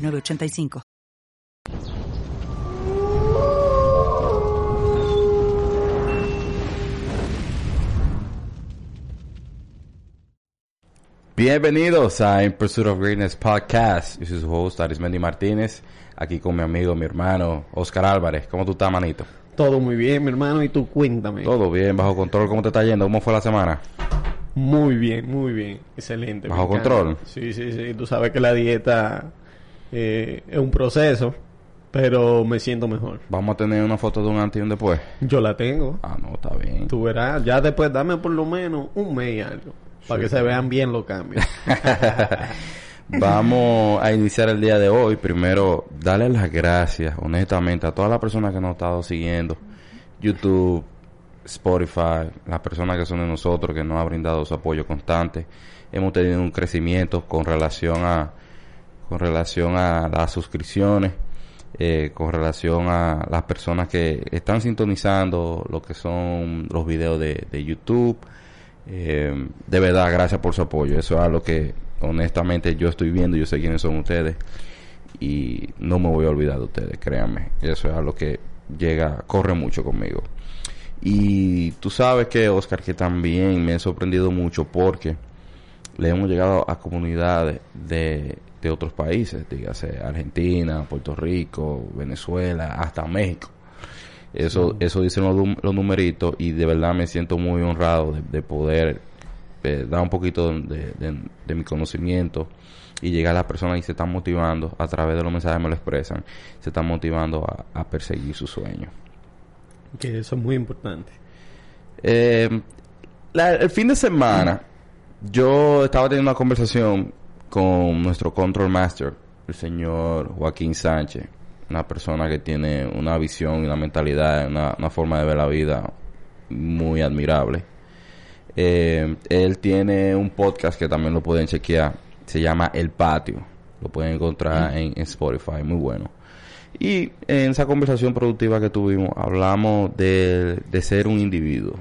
906985. Bienvenidos a In Pursuit of Greatness Podcast. Yo soy su host, Arismendi Martínez, aquí con mi amigo, mi hermano, Oscar Álvarez. ¿Cómo tú estás, manito? Todo muy bien, mi hermano, y tú cuéntame. Todo bien, bajo control. ¿Cómo te está yendo? ¿Cómo fue la semana? Muy bien, muy bien. Excelente. ¿Bajo control? Sí, sí, sí. Tú sabes que la dieta eh, es un proceso, pero me siento mejor. Vamos a tener una foto de un antes y un después. Yo la tengo. Ah, no, está bien. Tú verás, ya después dame por lo menos un mes y algo. Para que se vean bien los cambios. Vamos a iniciar el día de hoy. Primero, darle las gracias, honestamente, a todas las personas que nos han estado siguiendo. YouTube, Spotify, las personas que son de nosotros, que nos han brindado su apoyo constante. Hemos tenido un crecimiento con relación a, con relación a las suscripciones, eh, con relación a las personas que están sintonizando lo que son los videos de, de YouTube. Eh, de verdad, gracias por su apoyo. Eso es algo que honestamente yo estoy viendo, yo sé quiénes son ustedes y no me voy a olvidar de ustedes, créanme. Eso es algo que llega, corre mucho conmigo. Y tú sabes que, Oscar, que también me ha sorprendido mucho porque le hemos llegado a comunidades de, de otros países, dígase Argentina, Puerto Rico, Venezuela, hasta México. Eso, eso dicen los, los numeritos y de verdad me siento muy honrado de, de poder eh, dar un poquito de, de- de mi conocimiento y llegar a las personas y se están motivando a través de los mensajes que me lo expresan, se están motivando a, a perseguir sus sueños. que eso es muy importante. Eh, la- el fin de semana yo estaba teniendo una conversación con nuestro control master, el señor Joaquín Sánchez, una persona que tiene una visión y una mentalidad, una, una forma de ver la vida muy admirable. Eh, él tiene un podcast que también lo pueden chequear, se llama El Patio, lo pueden encontrar en, en Spotify, muy bueno. Y en esa conversación productiva que tuvimos, hablamos de, de ser un individuo.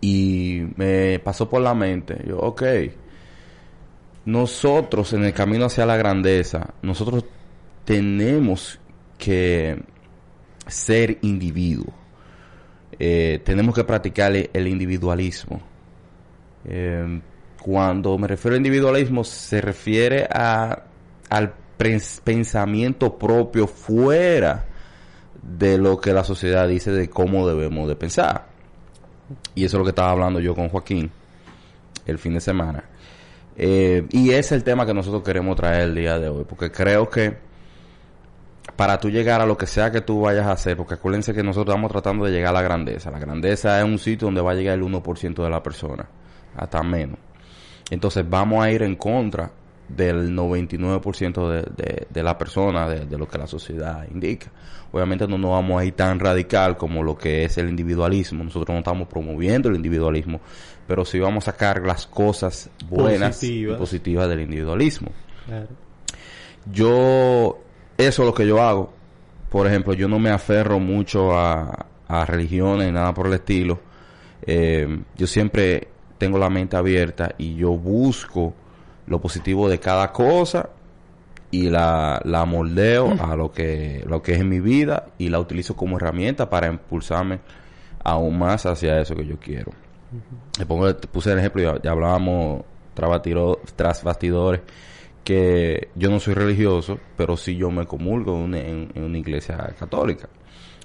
Y me pasó por la mente, yo, ok, nosotros en el camino hacia la grandeza, nosotros tenemos que ser individuos. Eh, tenemos que practicar el, individualismo. Eh, cuando me refiero a individualismo, se refiere a, al pens- pensamiento propio fuera de lo que la sociedad dice de cómo debemos de pensar. Y eso es lo que estaba hablando yo con Joaquín el fin de semana. Eh, y ese es el tema que nosotros queremos traer el día de hoy, porque creo que para tú llegar a lo que sea que tú vayas a hacer, porque acuérdense que nosotros estamos tratando de llegar a la grandeza. La grandeza es un sitio donde va a llegar el 1% de la persona, hasta menos. Entonces vamos a ir en contra del 99% de, de, de la persona, de, de lo que la sociedad indica. Obviamente no nos vamos a ir tan radical como lo que es el individualismo. Nosotros no estamos promoviendo el individualismo, pero sí vamos a sacar las cosas buenas Positivas. y positivas del individualismo. Claro. Yo, eso es lo que yo hago. Por ejemplo, yo no me aferro mucho a, a religiones ni nada por el estilo. Eh, yo siempre tengo la mente abierta y yo busco lo positivo de cada cosa y la, la moldeo a lo que, lo que es en mi vida y la utilizo como herramienta para impulsarme aún más hacia eso que yo quiero. Le pongo, te puse el ejemplo, ya, ya hablábamos tras, batiro- tras bastidores, que yo no soy religioso, pero sí yo me comulgo en, una- en- en una iglesia católica.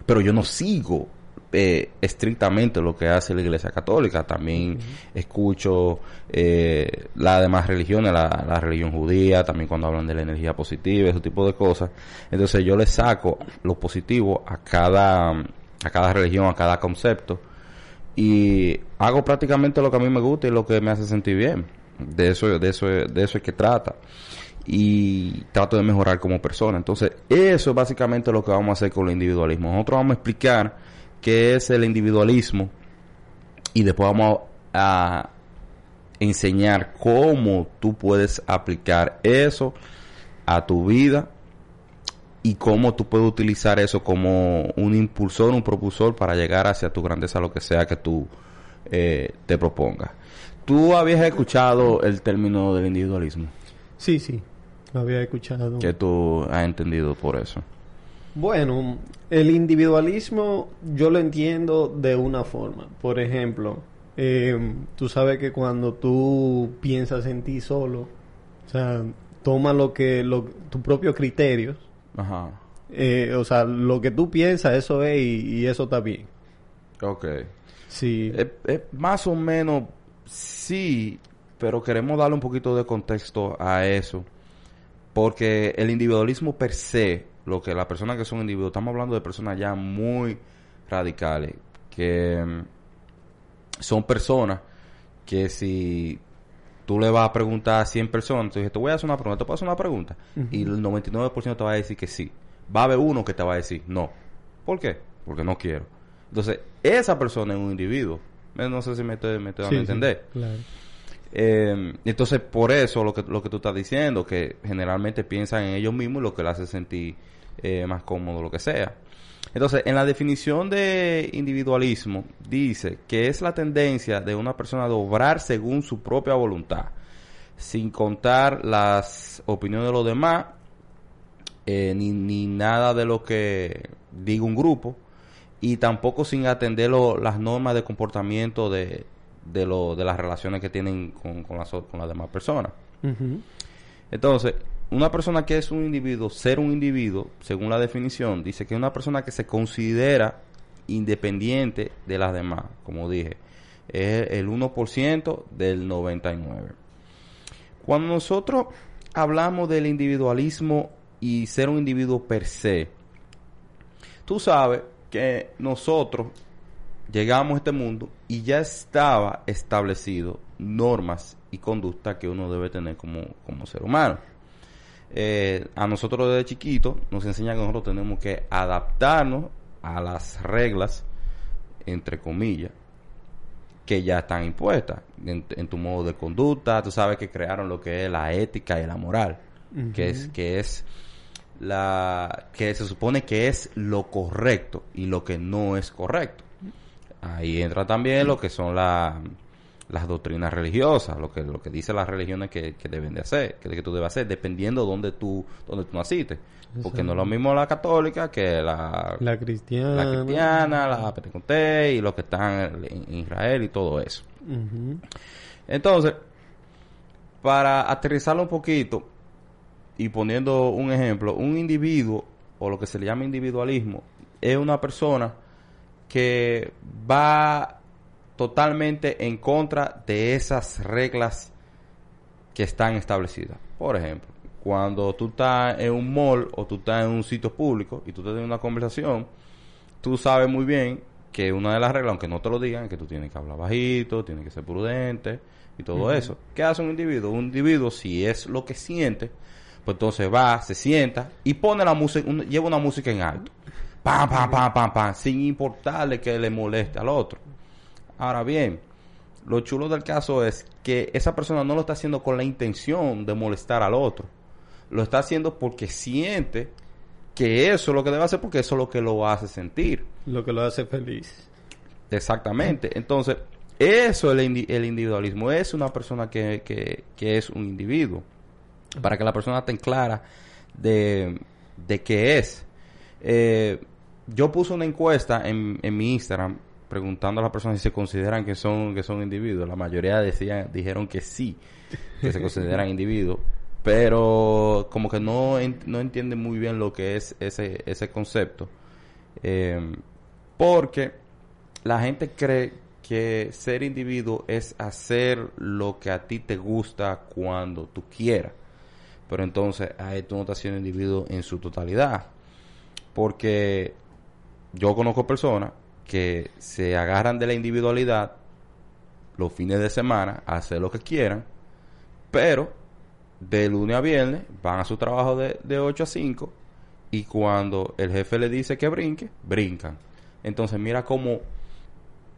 Pero yo no sigo eh, estrictamente lo que hace la iglesia católica. También escucho eh, las demás religiones, la, la religión judía, también cuando hablan de la energía positiva, ese tipo de cosas. Entonces yo le saco lo positivo a cada, a cada religión, a cada concepto y hago prácticamente lo que a mí me gusta y lo que me hace sentir bien. De eso, de eso, de eso es que trata. y trato de mejorar como persona. Entonces, eso es básicamente lo que vamos a hacer con el individualismo. Nosotros vamos a explicar qué es el individualismo y después vamos a enseñar cómo tú puedes aplicar eso a tu vida y cómo tú puedes utilizar eso como un impulsor, un propulsor para llegar hacia tu grandeza, lo que sea que tú eh, te propongas. ¿Tú habías escuchado el término del individualismo? Sí, sí, lo había escuchado. ¿Qué tú has entendido por eso? Bueno, el individualismo yo lo entiendo de una forma. Por ejemplo, eh, tú sabes que cuando tú piensas en ti solo, o sea, toma lo que, lo, tus propios criterios. Ajá. Eh, o sea, lo que tú piensas, eso es y, y eso está bien. Ok. Sí. Es, es más o menos sí, pero queremos darle un poquito de contexto a eso. Porque el individualismo per se, lo que las personas que son individuos, estamos hablando de personas ya muy radicales, que mm, son personas que si tú le vas a preguntar a 100 personas, tú dices, te voy a hacer una pregunta, te puedo hacer una pregunta, y el 99% te va a decir que sí. Va a haber uno que te va a decir no. ¿Por qué? Porque no quiero. Entonces, esa persona es un individuo. Eh, No sé si me estoy, me estoy dando a Sí, sí, entender. claro. Eh, entonces, por eso lo que, lo que tú estás diciendo, que generalmente piensan en ellos mismos y lo que les hace sentir eh, más cómodo, lo que sea. Entonces, en la definición de individualismo, dice que es la tendencia de una persona a obrar según su propia voluntad, sin contar las opiniones de los demás, eh, ni, ni nada de lo que diga un grupo, y tampoco sin atender las normas de comportamiento de, de, lo, de las relaciones que tienen con, con, las, con las demás personas. Entonces, una persona que es un individuo, ser un individuo, según la definición, dice que es una persona que se considera independiente de las demás, como dije, es el 1% del 99%. Cuando nosotros hablamos del individualismo y ser un individuo per se, tú sabes que nosotros llegamos a este mundo y ya estaba establecido normas y conducta que uno debe tener como, como ser humano. Eh, a nosotros desde chiquito nos enseña que nosotros tenemos que adaptarnos a las reglas, entre comillas, que ya están impuestas en, en tu modo de conducta. Tú sabes que crearon lo que es la ética y la moral, que es que es la que se supone que es lo correcto y lo que no es correcto. Ahí entra también lo que son la- las doctrinas religiosas, lo que lo que dicen las religiones que, que deben de hacer, que, que tú debes hacer, dependiendo de donde tú, donde tú naciste. Porque no es lo mismo la católica que la, La cristiana. la cristiana, la pentecostés y los que están en Israel y todo eso. Entonces, para aterrizarlo un poquito y poniendo un ejemplo, un individuo o lo que se le llama individualismo es una persona que va totalmente en contra de esas reglas que están establecidas. Por ejemplo, cuando tú estás en un mall o tú estás en un sitio público y tú estás en una conversación, tú sabes muy bien que una de las reglas, aunque no te lo digan, es que tú tienes que hablar bajito, tienes que ser prudente y todo eso. ¿Qué hace un individuo? Un individuo, si es lo que siente, pues entonces va, se sienta y pone la música, un- lleva una música en alto. Pam, pam, pam, pam, pam, sin importarle que le moleste al otro. Ahora bien, lo chulo del caso es que esa persona no lo está haciendo con la intención de molestar al otro. Lo está haciendo porque siente que eso es lo que debe hacer porque eso es lo que lo hace sentir. Lo que lo hace feliz. Exactamente. Entonces, eso es el, indi- el individualismo. Es una persona que, que, que es un individuo. Para que la persona esté clara de, de qué es. Eh, yo puse una encuesta en, en mi Instagram preguntando a las personas si se consideran que son, que son individuos. La mayoría decían, dijeron que sí, que se consideran individuos. Pero como que no, no entienden muy bien lo que es ese, ese concepto. Eh, porque la gente cree que ser individuo es hacer lo que a ti te gusta cuando tú quieras. Pero entonces ahí tú no estás siendo individuo en su totalidad. Porque yo conozco personas que se agarran de la individualidad los fines de semana a hacer lo que quieran, pero de lunes a viernes, van a su trabajo de, de 8 a 5 y cuando el jefe le dice que brinque, brincan. Entonces mira cómo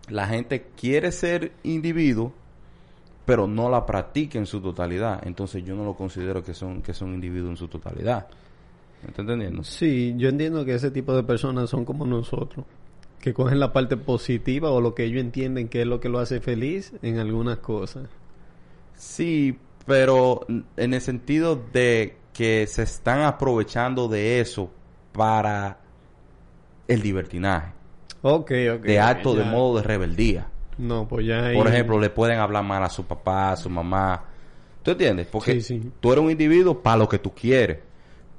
la gente quiere ser individuo, pero no la practica en su totalidad. Entonces yo no lo considero que son, que son individuos en su totalidad. ¿Me está entendiendo? Sí, yo entiendo que ese tipo de personas son como nosotros, que cogen la parte positiva o lo que ellos entienden que es lo que lo hace feliz en algunas cosas. Sí, pero en el sentido de que se están aprovechando de eso para el libertinaje. Ok, ok. De acto, ya. de modo de rebeldía. No, pues ya ahí- Por ejemplo, le pueden hablar mal a su papá, a su mamá. ¿Tú entiendes? Porque Sí, sí. tú eres un individuo para lo que tú quieres.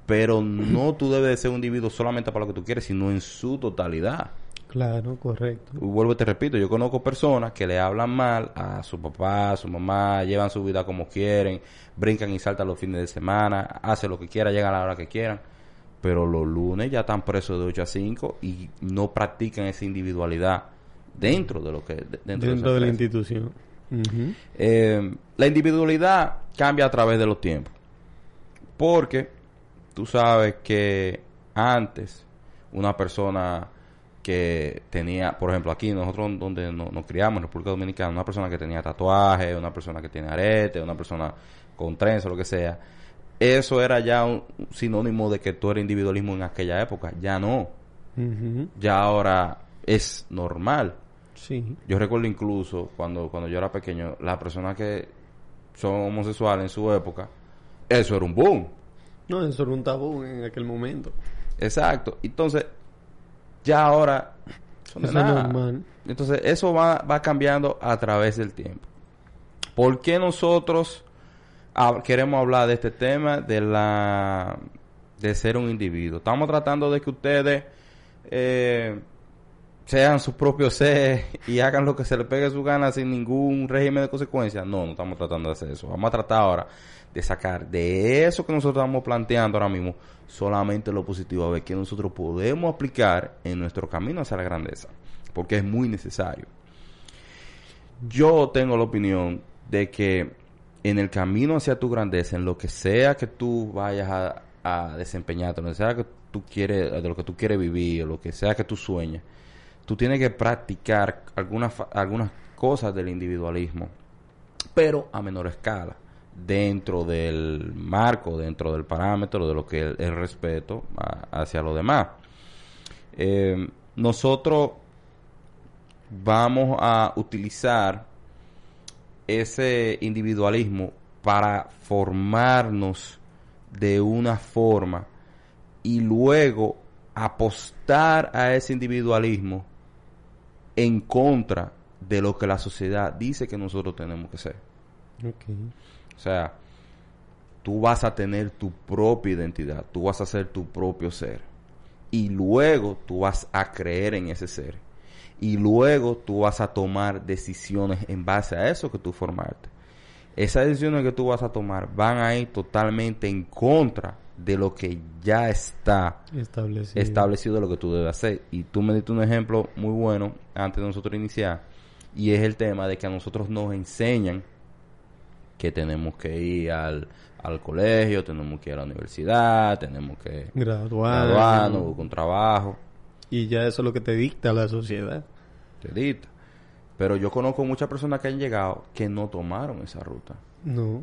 Pero no tú debes de ser un individuo solamente para lo que tú quieres, sino en su totalidad. Claro, correcto. Vuelvo y te repito, yo conozco personas que le hablan mal a su papá, a su mamá, llevan su vida como quieren, brincan y saltan los fines de semana, hacen lo que quieran, llegan a la hora que quieran, pero los lunes ya están presos de 8 a 5 y no practican esa individualidad dentro de lo que de- dentro, Dentro de de la institución. Eh, la individualidad cambia a través de los tiempos. Porque tú sabes que antes una persona que tenía, por ejemplo, aquí nosotros donde no- nos criamos en República Dominicana, una persona que tenía tatuaje, una persona que tiene arete, una persona con trenza, lo que sea, eso era ya un sinónimo de que tú eres individualismo en aquella época. Ya no. Ya ahora es normal. Sí. Yo recuerdo incluso cuando, cuando yo era pequeño, las personas que son homosexuales en su época, eso era un boom. No, eso era un tabú en aquel momento. Exacto. Entonces, ya ahora Eso normal. Entonces, eso va, va cambiando a través del tiempo. ¿Por qué nosotros hab- queremos hablar de este tema de la de ser un individuo? Estamos tratando de que ustedes eh, sean sus propios seres y hagan lo que se les pegue su gana sin ningún régimen de consecuencias. No, no estamos tratando de hacer eso. Vamos a tratar ahora de sacar de eso que nosotros estamos planteando ahora mismo solamente lo positivo, a ver qué nosotros podemos aplicar en nuestro camino hacia la grandeza, porque es muy necesario. Yo tengo la opinión de que en el camino hacia tu grandeza, en lo que sea que tú vayas a, a desempeñarte, lo que sea que tú quieres, de lo que tú quieres vivir, o lo que sea que tú sueñes, tú tienes que practicar algunas, algunas cosas del individualismo, pero a menor escala, dentro del marco, dentro del parámetro de lo que es el respeto hacia los demás. Eh, nosotros vamos a utilizar ese individualismo para formarnos de una forma y luego apostar a ese individualismo en contra de lo que la sociedad dice que nosotros tenemos que ser. Ok. O sea, tú vas a tener tu propia identidad, tú vas a ser tu propio ser. Y luego tú vas a creer en ese ser. Y luego tú vas a tomar decisiones en base a eso que tú formaste. Esas decisiones que tú vas a tomar van a ir totalmente en contra de lo que ya está Establecido. establecido de lo que tú debes hacer. Y tú me diste un ejemplo muy bueno antes de nosotros iniciar. Y es el tema de que a nosotros nos enseñan que tenemos que ir al, al colegio, tenemos que ir a la universidad, tenemos que Graduar. graduarnos, buscar un trabajo, Y ya eso es lo que te dicta la sociedad. te dicta. Pero yo conozco muchas personas que han llegado que no tomaron esa ruta. No.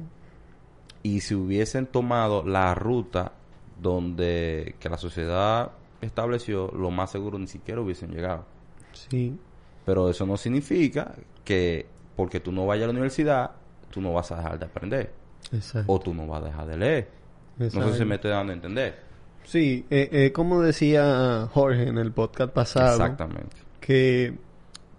Y si hubiesen tomado la ruta donde que la sociedad estableció, lo más seguro ni siquiera hubiesen llegado. Sí. Pero eso no significa que porque tú no vayas a la universidad, tú no vas a dejar de aprender. Exacto. O tú no vas a dejar de leer. No sé si me estoy dando a entender. Sí, eh, eh, como decía Jorge en el podcast pasado, Exactamente. que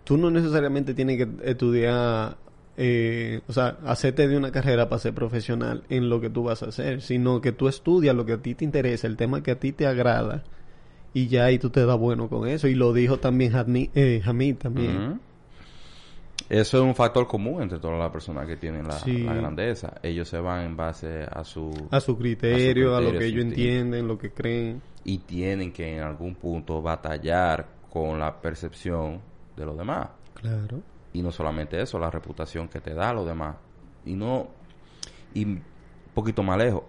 tú no necesariamente tienes que estudiar, eh, o sea, hacerte de una carrera para ser profesional en lo que tú vas a hacer, sino que tú estudias lo que a ti te interesa, el tema que a ti te agrada, y ya ahí tú te das bueno con eso. Y lo dijo también Jadni- eh, Hamid también. Eso es un factor común entre todas las personas que tienen la, Sí. la grandeza. Ellos se van en base a su... A su criterio, a, lo criterio, que ellos entienden, lo que creen. Y tienen que en algún punto batallar con la percepción de los demás. Claro. Y no solamente eso, la reputación que te da a los demás. Y no... Y poquito más lejos.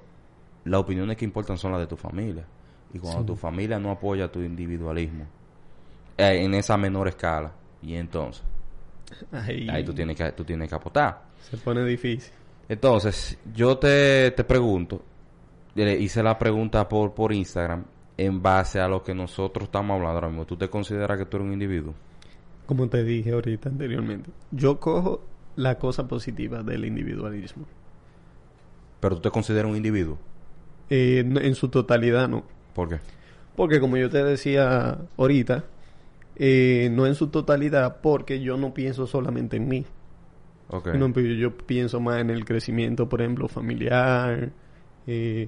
Las opiniones que importan son las de tu familia. Y cuando Sí. tu familia no apoya tu individualismo, eh, en esa menor escala, y entonces, Ahí, ahí tú tienes que, tú tienes que apostar. se pone difícil. Entonces, yo te, te pregunto, le hice la pregunta por, por Instagram, en base a lo que nosotros estamos hablando ahora mismo. ¿Tú te consideras que tú eres un individuo? Como te dije ahorita anteriormente. Yo cojo la cosa positiva del individualismo. Pero tú te consideras un individuo. Eh, no- en su totalidad no. ¿Por qué? Porque como yo te decía ahorita, eh, no en su totalidad porque yo no pienso solamente en mí. No, pero yo pienso más en el crecimiento, por ejemplo, familiar. eh,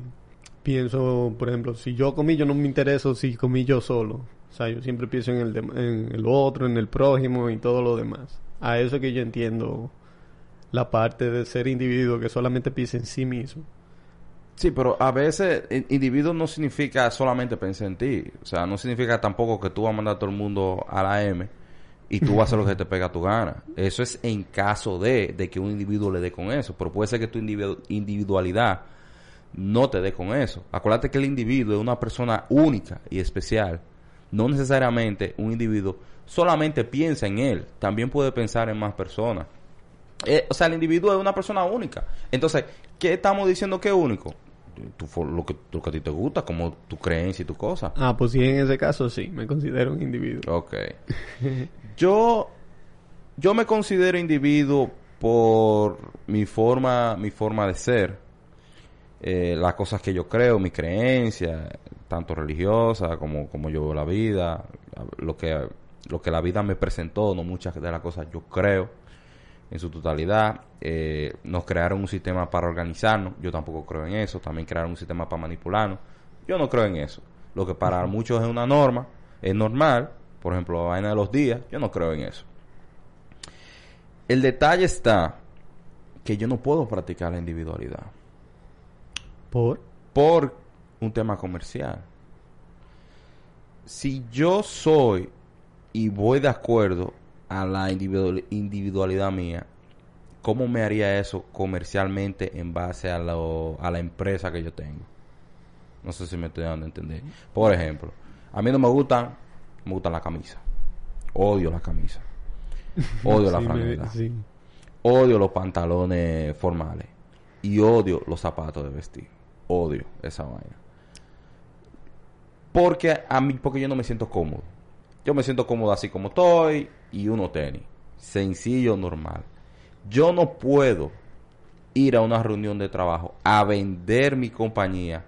pienso, por ejemplo, si yo comí, yo no me intereso si comí yo solo. O sea, yo siempre pienso en el, en el otro, en el prójimo y todo lo demás. A eso que yo entiendo la parte de ser individuo que solamente piensa en sí mismo. Sí, pero a veces individuo no significa solamente pensar en ti. O sea, no significa tampoco que tú vas a mandar a todo el mundo a la M y tú vas a hacer lo que te pega tu gana. Eso es en caso de, de que un individuo le dé con eso. Pero puede ser que tu individu- individualidad no te dé con eso. Acuérdate que el individuo es una persona única y especial. No necesariamente un individuo solamente piensa en él. También puede pensar en más personas. Eh, o sea, el individuo es una persona única. Entonces, ¿qué estamos diciendo que es único? Tu lo, que, lo que a ti te gusta, como tu creencia y tu cosa. Ah, pues sí, en ese caso sí, me considero un individuo. Ok. yo, yo me considero individuo por mi forma, mi forma de ser. Eh, las cosas que yo creo, mi creencia, tanto religiosa como, como yo veo la vida, lo que, lo que la vida me presentó, no muchas de las cosas yo creo en su totalidad. Eh, nos crearon un sistema para organizarnos, yo tampoco creo en eso. También crearon un sistema para manipularnos, yo no creo en eso. Lo que para muchos es una norma, es normal, por ejemplo, la vaina de los días, yo no creo en eso. El detalle está que yo no puedo practicar la individualidad ¿Por? por un tema comercial. Si yo soy y voy de acuerdo a la individual- individualidad mía, ¿cómo me haría eso comercialmente en base a, lo- a la empresa que yo tengo? No sé si me estoy dando a entender. Por ejemplo, a mí no me gustan, me gustan la camisa. Odio la camisa. Odio la Sí, franela. sí. Odio los pantalones formales. Y odio los zapatos de vestir. Odio esa vaina. Porque a mí, porque yo no me siento cómodo. Yo me siento cómodo así como estoy y uno tenis. Sencillo, normal. Yo no puedo ir a una reunión de trabajo a vender mi compañía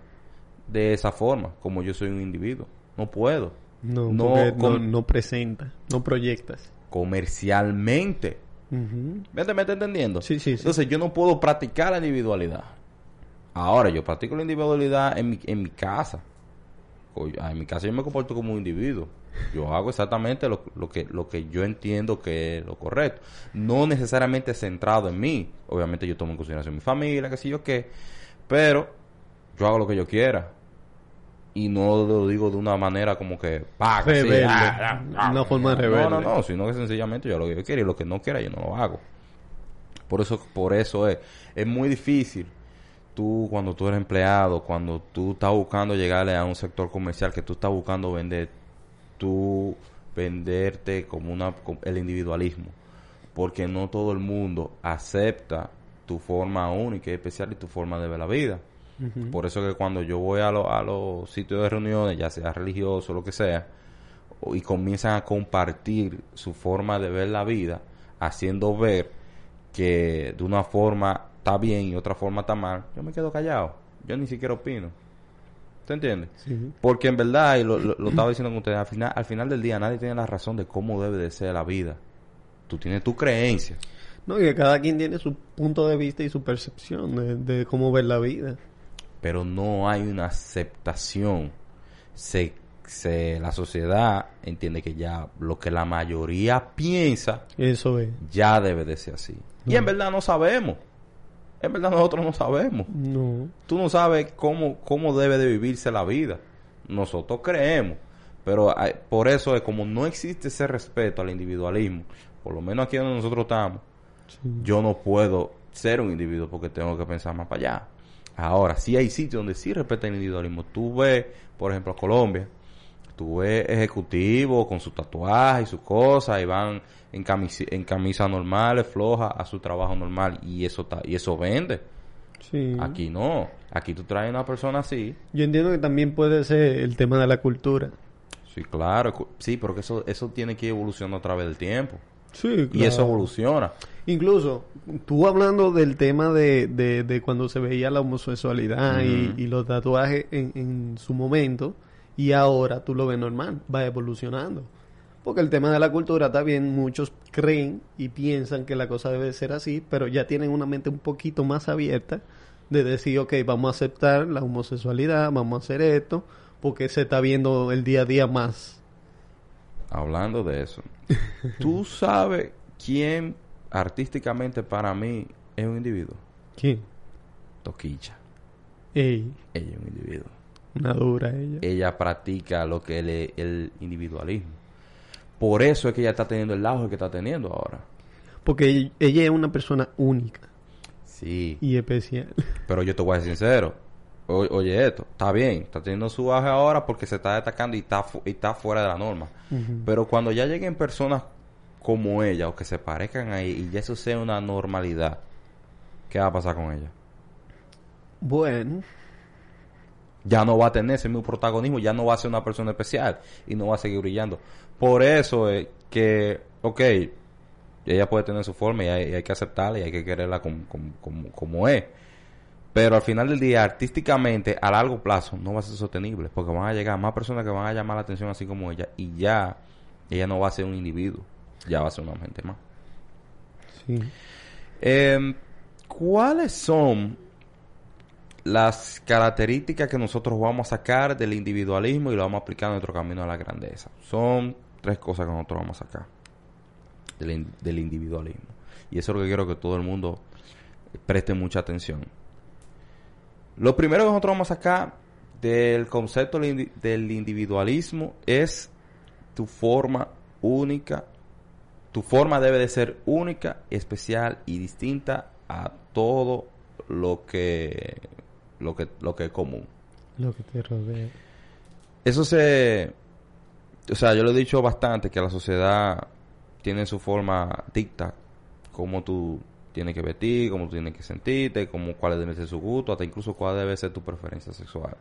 de esa forma, como yo soy un individuo. No puedo. No, No no, presenta, no proyectas. Comercialmente. Ujú. ¿Me, me está entendiendo? Sí, sí, sí. Entonces yo no puedo practicar la individualidad. Ahora, yo practico la individualidad en mi, en mi casa. En mi casa yo me comporto como un individuo. Yo hago exactamente lo, lo que, lo que yo entiendo que es lo correcto. No necesariamente centrado en mí. Obviamente yo tomo en consideración mi familia, qué sé yo qué. Pero yo hago lo que yo quiera. Y no lo digo de una manera como que... "Pa, que sí, ah, ah, ah". Una forma No, rebelde. No, no, sino que sencillamente yo hago lo que yo quiero y lo que no quiera yo no lo hago. Por eso, por eso es, es muy difícil tú cuando tú eres empleado, cuando tú estás buscando llegarle a un sector comercial que tú estás buscando vender, tú venderte como una como el individualismo, porque no todo el mundo acepta tu forma única y especial y tu forma de ver la vida. Por eso que cuando yo voy a, lo- a los sitios de reuniones, ya sea religioso o lo que sea, y comienzan a compartir su forma de ver la vida, haciendo ver que de una forma está bien y otra forma está mal, yo me quedo callado. Yo ni siquiera opino. ¿Te entiendes? Sí. Porque en verdad, y lo, lo- lo estaba diciendo con ustedes, al final, al final del día nadie tiene la razón de cómo debe de ser la vida. Tú tienes tu creencia. No, y que cada quien tiene su punto de vista y su percepción de, de cómo ver la vida. pero no hay una aceptación. Se, se, la sociedad entiende que ya lo que la mayoría piensa Eso es. ya debe de ser así. Y en verdad no sabemos. En verdad nosotros no sabemos. No. Tú no sabes cómo, cómo debe de vivirse la vida. Nosotros creemos. Pero hay- por eso es como no existe ese respeto al individualismo, por lo menos aquí donde nosotros estamos, Sí. yo no puedo ser un individuo porque tengo que pensar más para allá. Ahora, sí hay sitios donde sí respeta el individualismo. Tú ves, por ejemplo, Colombia, tú ves ejecutivos con su tatuaje y sus cosas y van en camisa, en camisa normales, flojas, a su trabajo normal y eso ta- y eso vende. Sí. Aquí no. Aquí tú traes una persona así. Yo entiendo que también puede ser el tema de la cultura. Sí, claro. Sí, pero que eso, eso tiene que ir evolucionando a través del tiempo. Sí, Y eso evoluciona. Incluso, tú hablando del tema de, de, de cuando se veía la homosexualidad y, y los tatuajes en, en su momento, y ahora tú lo ves normal, va evolucionando. Porque el tema de la cultura está bien, muchos creen y piensan que la cosa debe ser así, pero ya tienen una mente un poquito más abierta de decir, ok, vamos a aceptar la homosexualidad, vamos a hacer esto, porque se está viendo el día a día más. Hablando de eso. ¿Tú sabes quién artísticamente para mí es un individuo? ¿Quién? Toquicha. Ey, Ella es un individuo. una dura ella. Ella practica lo que es el individualismo. Por eso es que ella está teniendo el auge que está teniendo ahora. Porque ella- es una persona única Sí. y especial. Pero yo te voy a ser sincero. O- oye esto, está bien, está teniendo su auge ahora porque se está destacando y está, fu- y está fuera de la norma. Pero cuando ya lleguen personas como ella o que se parezcan ahí y ya eso sea una normalidad, ¿qué va a pasar con ella? Bueno, Ya no va a tener ese mismo protagonismo, ya no va a ser una persona especial y no va a seguir brillando. Por eso es que, ok, ella puede tener su forma y hay, y hay que aceptarla y hay que quererla como, como, como- como es. Pero al final del día, artísticamente, a largo plazo, no va a ser sostenible porque van a llegar más personas que van a llamar la atención así como ella y ya ella no va a ser un individuo, ya va a ser una gente más. sí. Em, ¿Cuáles son las características que nosotros vamos a sacar del individualismo y lo vamos a aplicar a nuestro camino a la grandeza? Son tres cosas que nosotros vamos a sacar del, in- del individualismo. Y eso es lo que quiero que todo el mundo preste mucha atención. Lo primero que nosotros vamos a sacar del concepto del individualismo es tu forma única tu forma debe de ser única, especial y distinta a todo lo que lo que lo que es común. Lo que te rodea. Eso se o sea, yo lo he dicho bastante que la sociedad tiene su forma dicta cómo tú tienes que vestir, cómo tú tienes que sentirte, cómo cuál debe ser su gusto, hasta incluso cuál debe ser tu preferencia sexual.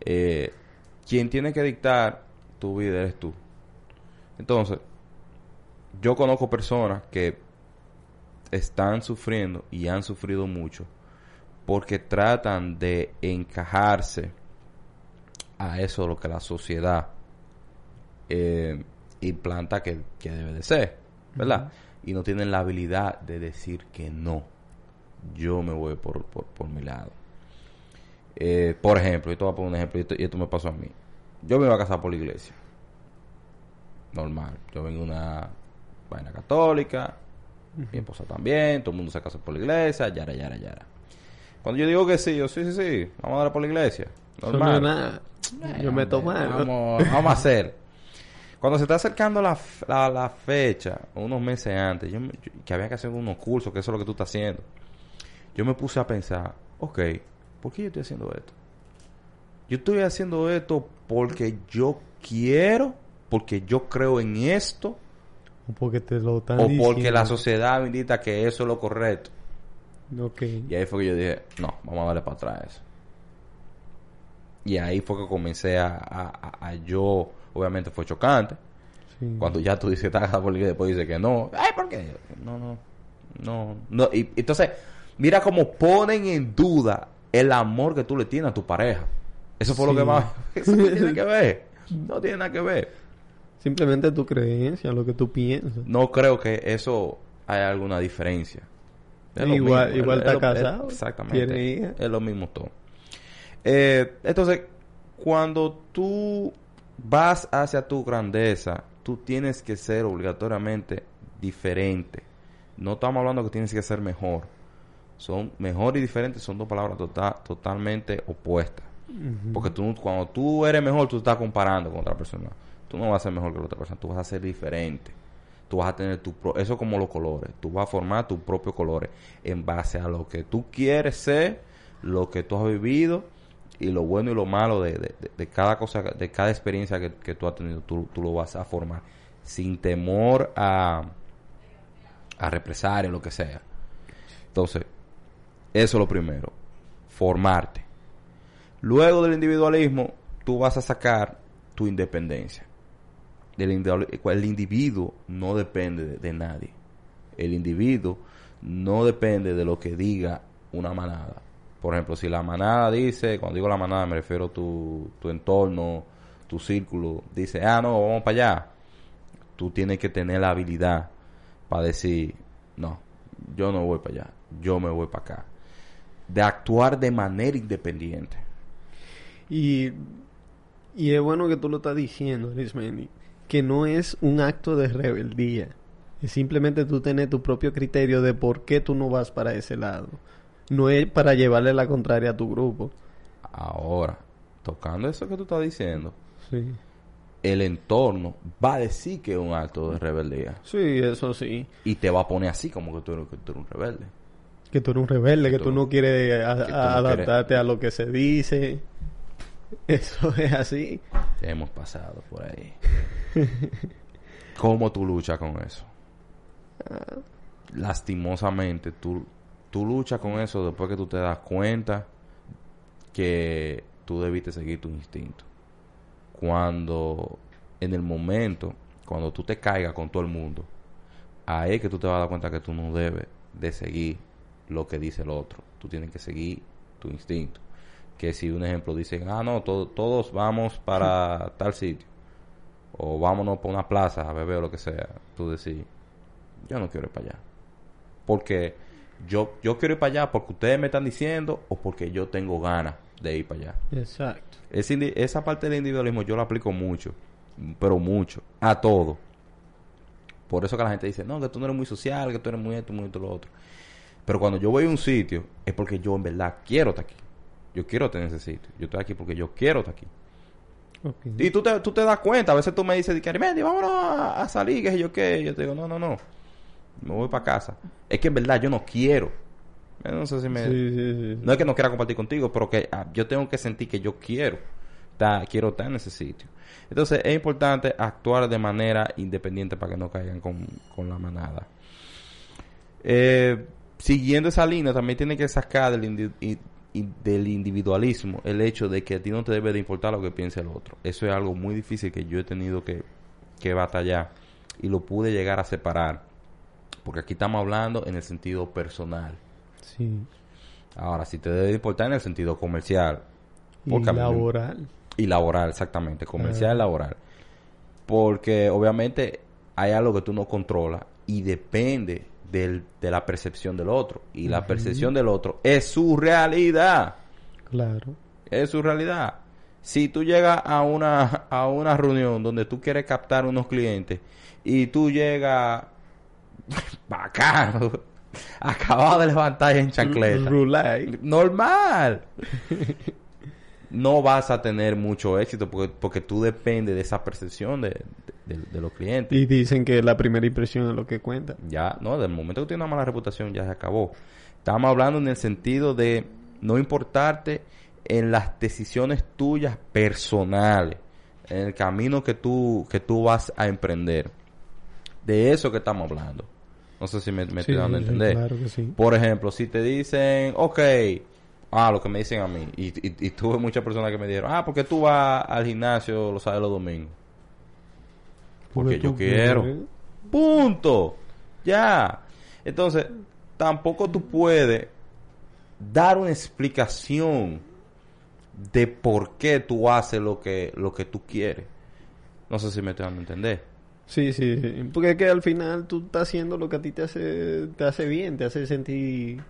Eh, quien tiene que dictar tu vida eres tú. Entonces, yo conozco personas que están sufriendo y han sufrido mucho porque tratan de encajarse a eso lo que la sociedad eh, implanta que, que debe de ser, ¿verdad? Y no tienen la habilidad de decir que no. Yo me voy por, por, por mi lado. Eh, por ejemplo, yo te voy a poner un ejemplo y esto, y esto me pasó a mí. Yo me iba a casar por la iglesia. Normal. Yo vengo de una vaina católica. Mi esposa también. Todo el mundo se casa por la iglesia. Yara, yara, yara. Cuando yo digo que sí, yo sí, sí, sí. Vamos a dar por la iglesia. Eso no es Normal. Yo me tomo Vamos, vamos a hacer. Cuando se está acercando la, la, la fecha, unos meses antes, yo, me- yo- que había que hacer unos cursos, que eso es lo que tú estás haciendo, yo me puse a pensar, ok, ¿por qué yo estoy haciendo esto? Yo estoy haciendo esto porque yo quiero, porque yo creo en esto, O porque te lo están o porque diciendo. la sociedad me indica que eso es lo correcto. Ok. Y ahí fue que yo dije, no, vamos a darle para atrás eso. Y ahí fue que comencé a, a- a- a yo, obviamente fue chocante, Sí. cuando ya tú dices que estás casado por iglesia, después dices que no. Ay, ¿por qué? No, no, no, no. Y, entonces, mira cómo ponen en duda el amor que tú le tienes a tu pareja. Eso fue lo que más... Eso no tiene que ver. No tiene nada que ver. Simplemente tu creencia, lo que tú piensas. No creo que eso haya alguna diferencia. Es Igual- mismo, igual es- está es lo- es- casado, exactamente. tiene hija. Es lo mismo todo. Eh, entonces, cuando tú vas hacia tu grandeza, tú tienes que ser obligatoriamente diferente. No estamos hablando que tienes que ser mejor. Son mejor y diferente son dos palabras tota- totalmente opuestas. Porque tú, cuando tú eres mejor, tú estás comparando con otra persona. Tú no vas a ser mejor que la otra persona, tú vas a ser diferente. Tú vas a tener tu pro eso como los colores. Tú vas a formar tus propios colores en base a lo que tú quieres ser, lo que tú has vivido y lo bueno y lo malo de, de- de- cada cosa, de cada experiencia que, que tú has tenido, tú, tú lo vas a formar sin temor a, a represalia o lo que sea. Entonces, eso es lo primero, formarte. Luego del individualismo, tú vas a sacar tu independencia. Individual- el individuo no depende de, de nadie. El individuo no depende de lo que diga una manada. Por ejemplo, si la manada dice, cuando digo la manada me refiero a tu, tu entorno, tu círculo, dice, ah, no, vamos para allá. Tú tienes que tener la habilidad para decir, no, yo no voy para allá, yo me voy para acá. De actuar de manera independiente. Y, y es bueno que tú lo estás diciendo, Arismendi, que no es un acto de rebeldía. Es simplemente tú tener tu propio criterio de por qué tú no vas para ese lado. No es para llevarle la contraria a tu grupo. Ahora, tocando eso que tú estás diciendo, Sí. el entorno va a decir que es un acto de rebeldía. Sí, eso sí. Y te va a poner así como que tú eres, que tú eres un rebelde. Que tú eres un rebelde, que, Que tú, no quieres a- que tú no a- adaptarte quieres- a lo que se dice. Eso es así. Hemos pasado por ahí. ¿Cómo tú luchas con eso? Lastimosamente, tú, tú luchas con eso después que tú te das cuenta que tú debiste seguir tu instinto. Cuando, en el momento, cuando tú te caigas con todo el mundo, ahí es que tú te vas a dar cuenta que tú no debes de seguir lo que dice el otro. Tú tienes que seguir tu instinto. Que si un ejemplo dicen, ah, no, to- todos vamos para tal sitio. O vámonos por una plaza a beber o lo que sea. Tú decís, yo no quiero ir para allá. Porque yo, yo quiero ir para allá porque ustedes me están diciendo o porque yo tengo ganas de ir para allá. Exacto. Indi- esa parte del individualismo yo la aplico mucho, pero mucho, a todo. Por eso que la gente dice, no, que tú no eres muy social, que tú eres muy esto, muy esto, lo otro. Pero cuando yo voy a un sitio, es porque yo en verdad quiero estar aquí. Yo quiero tener ese sitio. Yo estoy aquí porque yo quiero estar aquí. Y tú te, tú te das cuenta, a veces tú me dices, Arimendi, vámonos a, a salir, que yo qué. Yo te digo, no, no, no. Me voy para casa. Es que en verdad yo no quiero. No sé si me... Sí, sí, sí. No es que no quiera compartir contigo, pero que ah, yo tengo que sentir que yo quiero estar, quiero estar en ese sitio. Entonces es importante actuar de manera independiente para que no caigan con, con la manada. Eh, siguiendo esa línea, también tiene que sacar del, indi- del individualismo el hecho de que a ti no te debe de importar lo que piense el otro. Eso es algo muy difícil que yo he tenido que, que batallar y lo pude llegar a separar. Porque aquí estamos hablando en el sentido personal. Sí. Ahora, si te debe importar en el sentido comercial Y Porque laboral. y laboral, exactamente, comercial Ah. y laboral. Porque obviamente hay algo que tú no controlas y depende del, de la percepción del otro. Y la percepción del otro es su realidad. Claro. Es su realidad. Si tú llegas a una, a una reunión donde tú quieres captar unos clientes y tú llegas bacano, acabado de levantar en chancleta. Normal. no vas a tener mucho éxito porque, porque tú dependes de esa percepción de, de- de los clientes. Y dicen que la primera impresión es lo que cuenta. Ya, no, del momento que tienes una mala reputación ya se acabó. Estamos hablando en el sentido de no importarte en las decisiones tuyas personales, en el camino que tú, que tú vas a emprender. De eso que estamos hablando. No sé si me, me estoy dando a entender. Claro que sí. Por ejemplo, si te dicen, ok, ah, lo que me dicen a mí, y, y, y tuve muchas personas que me dijeron, ah, porque tú vas al gimnasio los sábados y los domingos. Porque yo quiero. quieres. Punto. Ya. Entonces, tampoco tú puedes dar una explicación de por qué tú haces lo que, lo que tú quieres. No sé si me estoy dando a entender. Sí, sí, sí. Porque es que al final tú estás haciendo lo que a ti te hace, te hace bien, te hace sentir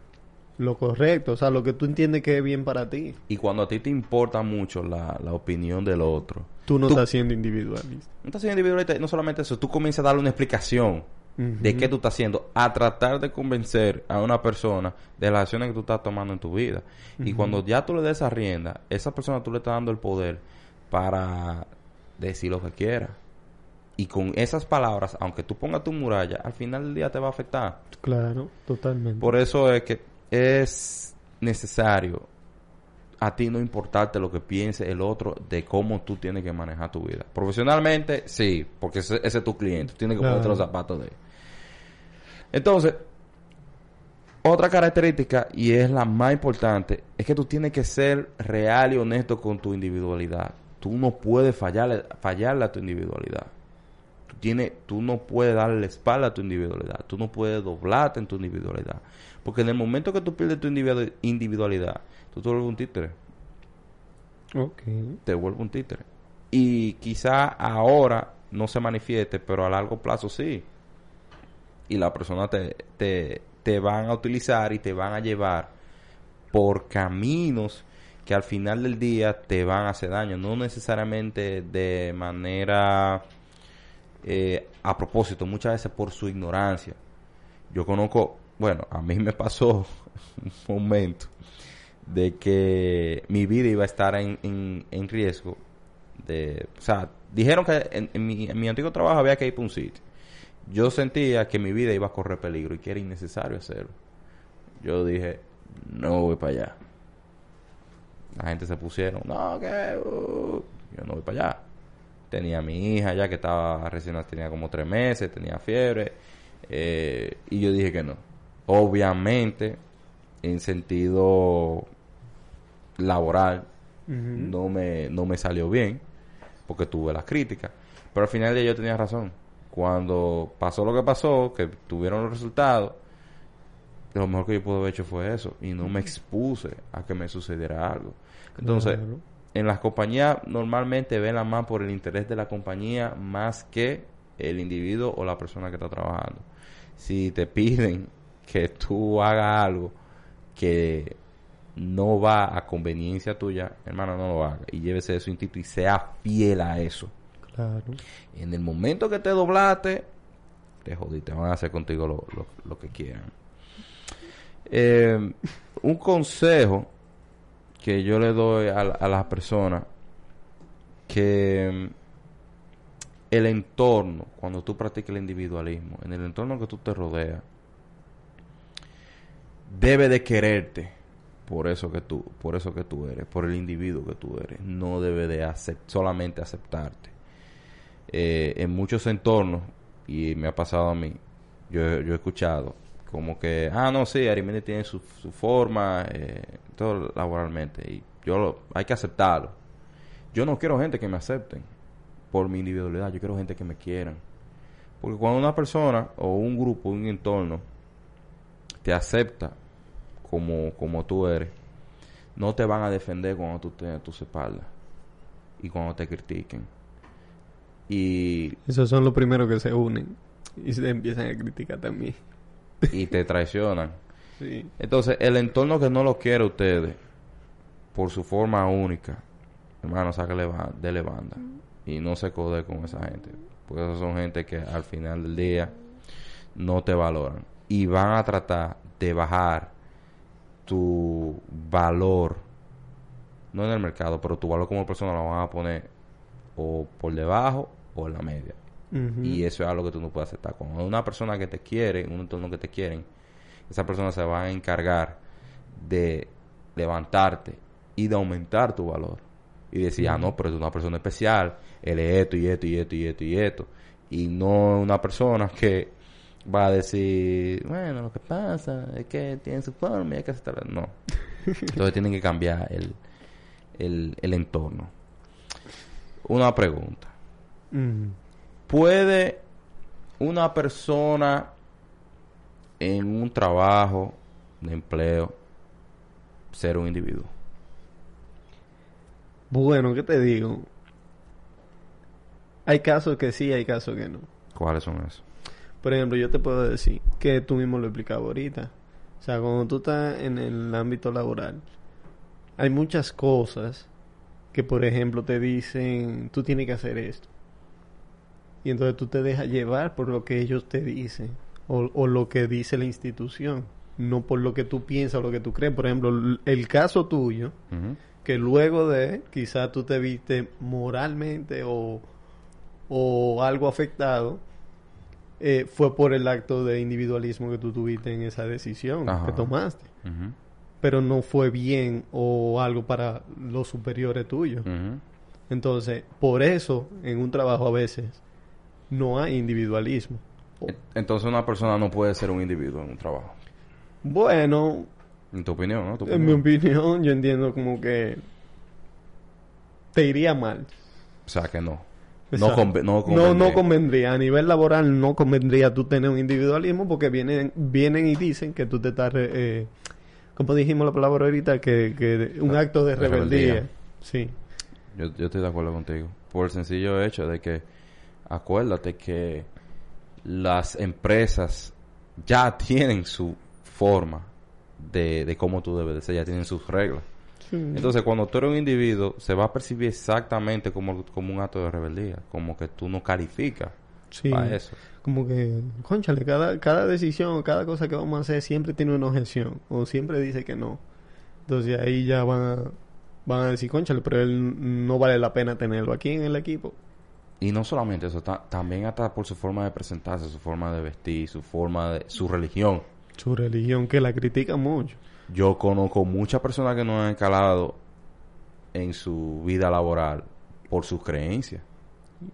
lo correcto, o sea, lo que tú entiendes que es bien para ti. Y cuando a ti te importa mucho la, la opinión del otro, Tú no Tú- estás siendo individualista. no estás siendo individualista, no solamente eso, tú comienzas a darle una explicación de qué tú estás haciendo, a tratar de convencer a una persona de las acciones que tú estás tomando en tu vida. Y cuando ya tú le des esa rienda, esa persona tú le estás dando el poder para decir lo que quiera. Y con esas palabras, aunque tú pongas tu muralla, al final del día te va a afectar. Claro, totalmente. Por eso es que es necesario a ti no importarte lo que piense el otro de cómo tú tienes que manejar tu vida. Profesionalmente, sí, porque ese, ese es tu cliente. Tienes que Claro. ponerte los zapatos de él. Entonces, otra característica, y es la más importante, es que tú tienes que ser real y honesto con tu individualidad. Tú no puedes fallarle, fallarle a tu individualidad. Tú, tienes, tú no puedes darle la espalda a tu individualidad. Tú no puedes doblarte en tu individualidad. Porque en el momento que tú pierdes tu individu- individualidad, tú te vuelves un títere. Ok. Te vuelves un títere. Y quizá ahora no se manifieste, pero a largo plazo sí. Y la persona te, te, te van a utilizar y te van a llevar por caminos que al final del día te van a hacer daño. No necesariamente de manera eh, a propósito, muchas veces por su ignorancia. Yo conozco, bueno, a mí me pasó un momento de que mi vida iba a estar en, en, riesgo. De, o sea, dijeron que en, en mi, en mi antiguo trabajo había que ir para un sitio. Yo sentía que mi vida iba a correr peligro y que era innecesario hacerlo. Yo dije, no voy para allá. La gente se pusieron, no, que uh". yo no voy para allá. Tenía a mi hija ya que estaba recién, tenía como tres meses, tenía fiebre. eh, y yo dije que no. Obviamente, en sentido laboral, no me, no me salió bien, porque tuve las críticas. Pero al final día yo tenía razón. Cuando pasó lo que pasó, que tuvieron los resultados, lo mejor que yo pude haber hecho fue eso. Y no me expuse a que me sucediera algo. Entonces, Claro. En las compañías normalmente velan más por el interés de la compañía más que el individuo o la persona que está trabajando. Si te piden que tú hagas algo que no va a conveniencia tuya, hermano, no lo haga. Y llévese de su instinto y sea fiel a eso. Claro. En el momento que te doblaste, te jodiste. Van a hacer contigo lo, lo- lo que quieran. Eh, un consejo que yo le doy a, las personas que mm, el entorno, cuando tú practicas el individualismo, en el entorno que tú te rodeas, debe de quererte por eso que tú, por eso que tú eres, por el individuo que tú eres. No debe de acep- solamente aceptarte. Eh, en muchos entornos, y me ha pasado a mí, yo, yo he escuchado como que, ah, no, sí, Arimendi tiene su, su forma, eh, todo laboralmente, y yo lo- hay que aceptarlo. Yo no quiero gente que me acepten por mi individualidad, yo quiero gente que me quieran. Porque cuando una persona o un grupo, un entorno, te acepta como, como tú eres, no te van a defender cuando tú a tus espaldas y cuando te critiquen. Y, Esos son los primeros que se unen y se empiezan a criticar también. Y te traicionan. Sí. Entonces, el entorno que no lo quiere ustedes, por su forma única, hermano, sácale dele banda. Y no se code con esa gente. Porque esas son gente que al final del día no te valoran. Y van a tratar de bajar tu valor, no en el mercado, pero tu valor como persona lo van a poner o por debajo o en la media. Y eso es algo que tú no puedes aceptar. Cuando una persona que te quiere, un entorno que te quieren, esa persona se va a encargar de levantarte y de aumentar tu valor. Y decir, ah, no, pero es una persona especial, él es esto y esto y esto y esto y esto. Y no una persona que va a decir, bueno, lo que pasa es que tiene su forma y hay que aceptarla. No. Entonces tienen que cambiar el, el, el entorno. Una pregunta. ¿Puede una persona en un trabajo de empleo ser un individuo? Bueno, ¿qué te digo? Hay casos que sí, hay casos que no. ¿Cuáles son esos? Por ejemplo, yo te puedo decir que tú mismo lo explicabas ahorita. O sea, cuando tú estás en el ámbito laboral, hay muchas cosas que, por ejemplo, te dicen, tú tienes que hacer esto. Y entonces tú te dejas llevar por lo que ellos te dicen o, o lo que dice la institución, no por lo que tú piensas o lo que tú crees. Por ejemplo, el caso tuyo, que luego de quizás tú te viste moralmente o, o algo afectado, eh, fue por el acto de individualismo que tú tuviste en esa decisión Ajá. que tomaste. Pero no fue bien o algo para los superiores tuyos. Entonces, por eso en un trabajo a veces no hay individualismo. En- Entonces una persona no puede ser un individuo en un trabajo. Bueno, En tu opinión, ¿no? Tu en mi opinión. yo entiendo como que te iría mal. O sea, que no. No, Exacto. conve- no no, convendría. no convendría. A nivel laboral no convendría tú tener un individualismo porque vienen, vienen y dicen que tú te estás, eh, como dijimos la palabra ahorita, que, que un acto de De rebeldía. rebeldía. Sí. Yo, yo estoy de acuerdo contigo. Por el sencillo hecho de que, acuérdate que las empresas ya tienen su forma de, de cómo tú debes de ser, ya tienen sus reglas. Entonces, cuando tú eres un individuo, se va a percibir exactamente como, como un acto de rebeldía, como que tú no calificas Sí. para eso. Como que, conchale, cada, cada decisión, cada cosa que vamos a hacer siempre tiene una objeción o siempre dice que no. Entonces ahí ya van a, van a decir, conchale, pero él no vale la pena tenerlo aquí en el equipo. Y no solamente eso, ta- también hasta por su forma de presentarse, su forma de vestir, su forma de... su religión. Su religión, que la critican mucho. Yo conozco muchas personas que no han escalado en su vida laboral por sus creencias.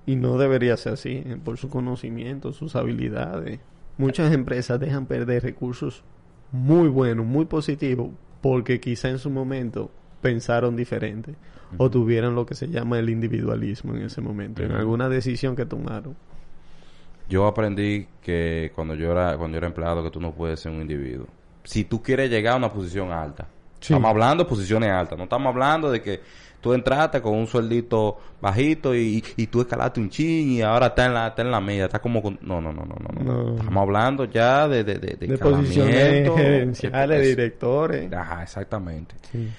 Y no debería ser así, eh, por su conocimiento, sus habilidades. Muchas empresas dejan perder recursos muy buenos, muy positivos, porque quizá en su momento pensaron diferente o tuvieron lo que se llama el individualismo en ese momento, en alguna decisión que tomaron. Yo aprendí que cuando yo era cuando yo era empleado que tú no puedes ser un individuo. Si tú quieres llegar a una posición alta. Sí. Estamos hablando de posiciones altas, no estamos hablando de que tú entraste con un sueldito bajito y, y tú escalaste un chin y ahora está en la está en la media, está como con... no, no, no, no, no, no. Estamos hablando ya de de de, de de posiciones gerenciales, es- directores. Ajá, exactamente. Sí.